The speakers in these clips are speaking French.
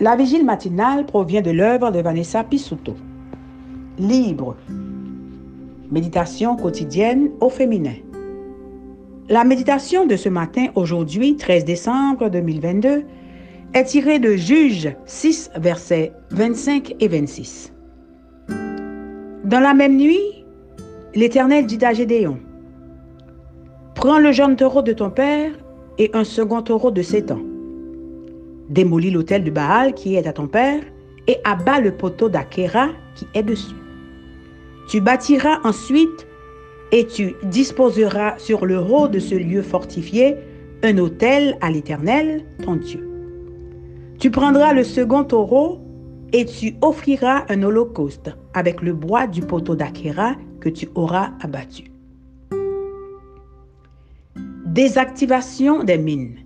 La vigile matinale provient de l'œuvre de Vanessa Pisuto. Libre. Méditation quotidienne au féminin. La méditation de ce matin, aujourd'hui, 13 décembre 2022, est tirée de Juge 6, versets 25 et 26. Dans la même nuit, l'Éternel dit à Gédéon, Prends le jeune taureau de ton père et un second taureau de sept ans. Démolis l'autel de Baal qui est à ton père et abat le poteau d'Akera qui est dessus. Tu bâtiras ensuite et tu disposeras sur le haut de ce lieu fortifié un autel à l'Éternel, ton Dieu. Tu prendras le second taureau et tu offriras un holocauste avec le bois du poteau d'Akera que tu auras abattu. Désactivation des mines.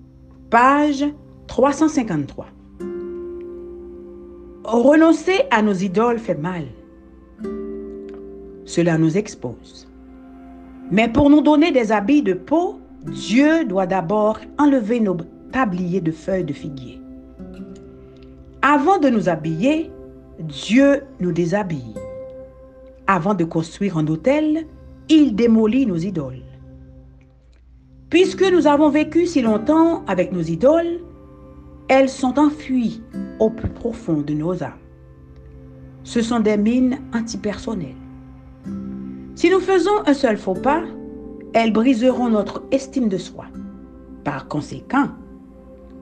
Page 353. Renoncer à nos idoles fait mal. Cela nous expose. Mais pour nous donner des habits de peau, Dieu doit d'abord enlever nos tabliers de feuilles de figuier. Avant de nous habiller, Dieu nous déshabille. Avant de construire un hôtel, il démolit nos idoles. Puisque nous avons vécu si longtemps avec nos idoles, elles sont enfuies au plus profond de nos âmes. Ce sont des mines antipersonnelles. Si nous faisons un seul faux pas, elles briseront notre estime de soi. Par conséquent,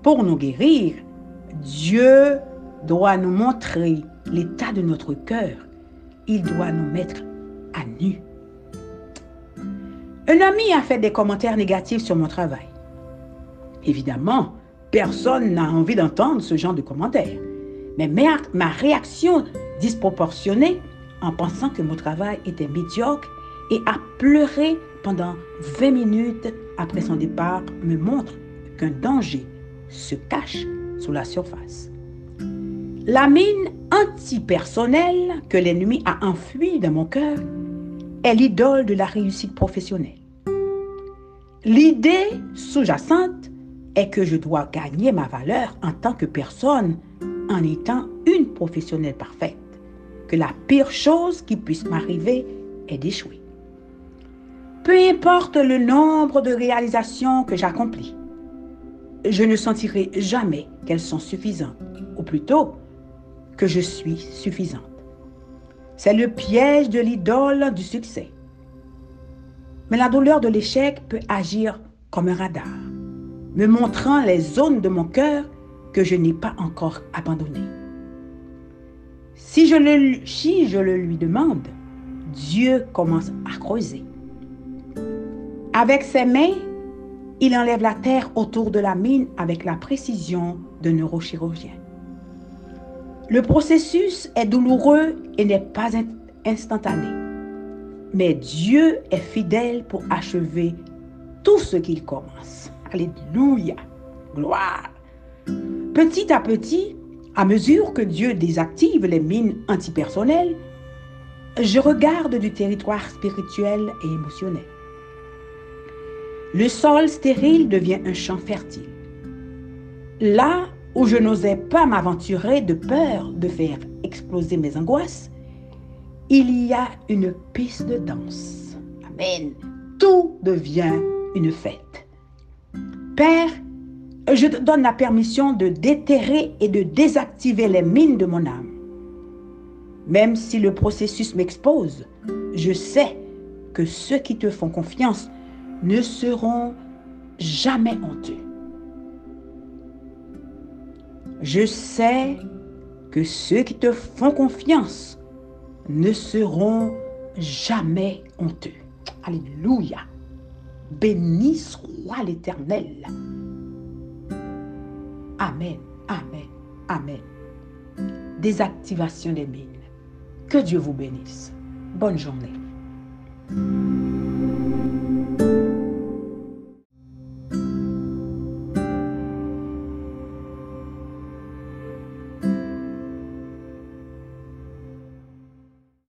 pour nous guérir, Dieu doit nous montrer l'état de notre cœur. Il doit nous mettre à nu. Un ami a fait des commentaires négatifs sur mon travail. Évidemment, personne n'a envie d'entendre ce genre de commentaires. Mais ma réaction disproportionnée en pensant que mon travail était médiocre et a pleuré pendant 20 minutes après son départ me montre qu'un danger se cache sous la surface. La mine antipersonnelle que l'ennemi a enfouie dans mon cœur est l'idole de la réussite professionnelle. L'idée sous-jacente est que je dois gagner ma valeur en tant que personne en étant une professionnelle parfaite, que la pire chose qui puisse m'arriver est d'échouer. Peu importe le nombre de réalisations que j'accomplis, je ne sentirai jamais qu'elles sont suffisantes, ou plutôt que je suis suffisante. C'est le piège de l'idole du succès. Mais la douleur de l'échec peut agir comme un radar, me montrant les zones de mon cœur que je n'ai pas encore abandonnées. Si je, le, si je le lui demande, Dieu commence à creuser. Avec ses mains, il enlève la terre autour de la mine avec la précision d'un neurochirurgien. Le processus est douloureux et n'est pas instantané. Mais Dieu est fidèle pour achever tout ce qu'il commence. Alléluia. Gloire. Petit à petit, à mesure que Dieu désactive les mines antipersonnelles, je regarde du territoire spirituel et émotionnel. Le sol stérile devient un champ fertile. Là où je n'osais pas m'aventurer de peur de faire exploser mes angoisses, il y a une piste de danse. Amen. Tout devient une fête. Père, je te donne la permission de déterrer et de désactiver les mines de mon âme. Même si le processus m'expose, je sais que ceux qui te font confiance ne seront jamais honteux. Je sais que ceux qui te font confiance ne seront jamais honteux. Alléluia. Béni soit l'Éternel. Amen, amen, amen. Désactivation des mines. Que Dieu vous bénisse. Bonne journée.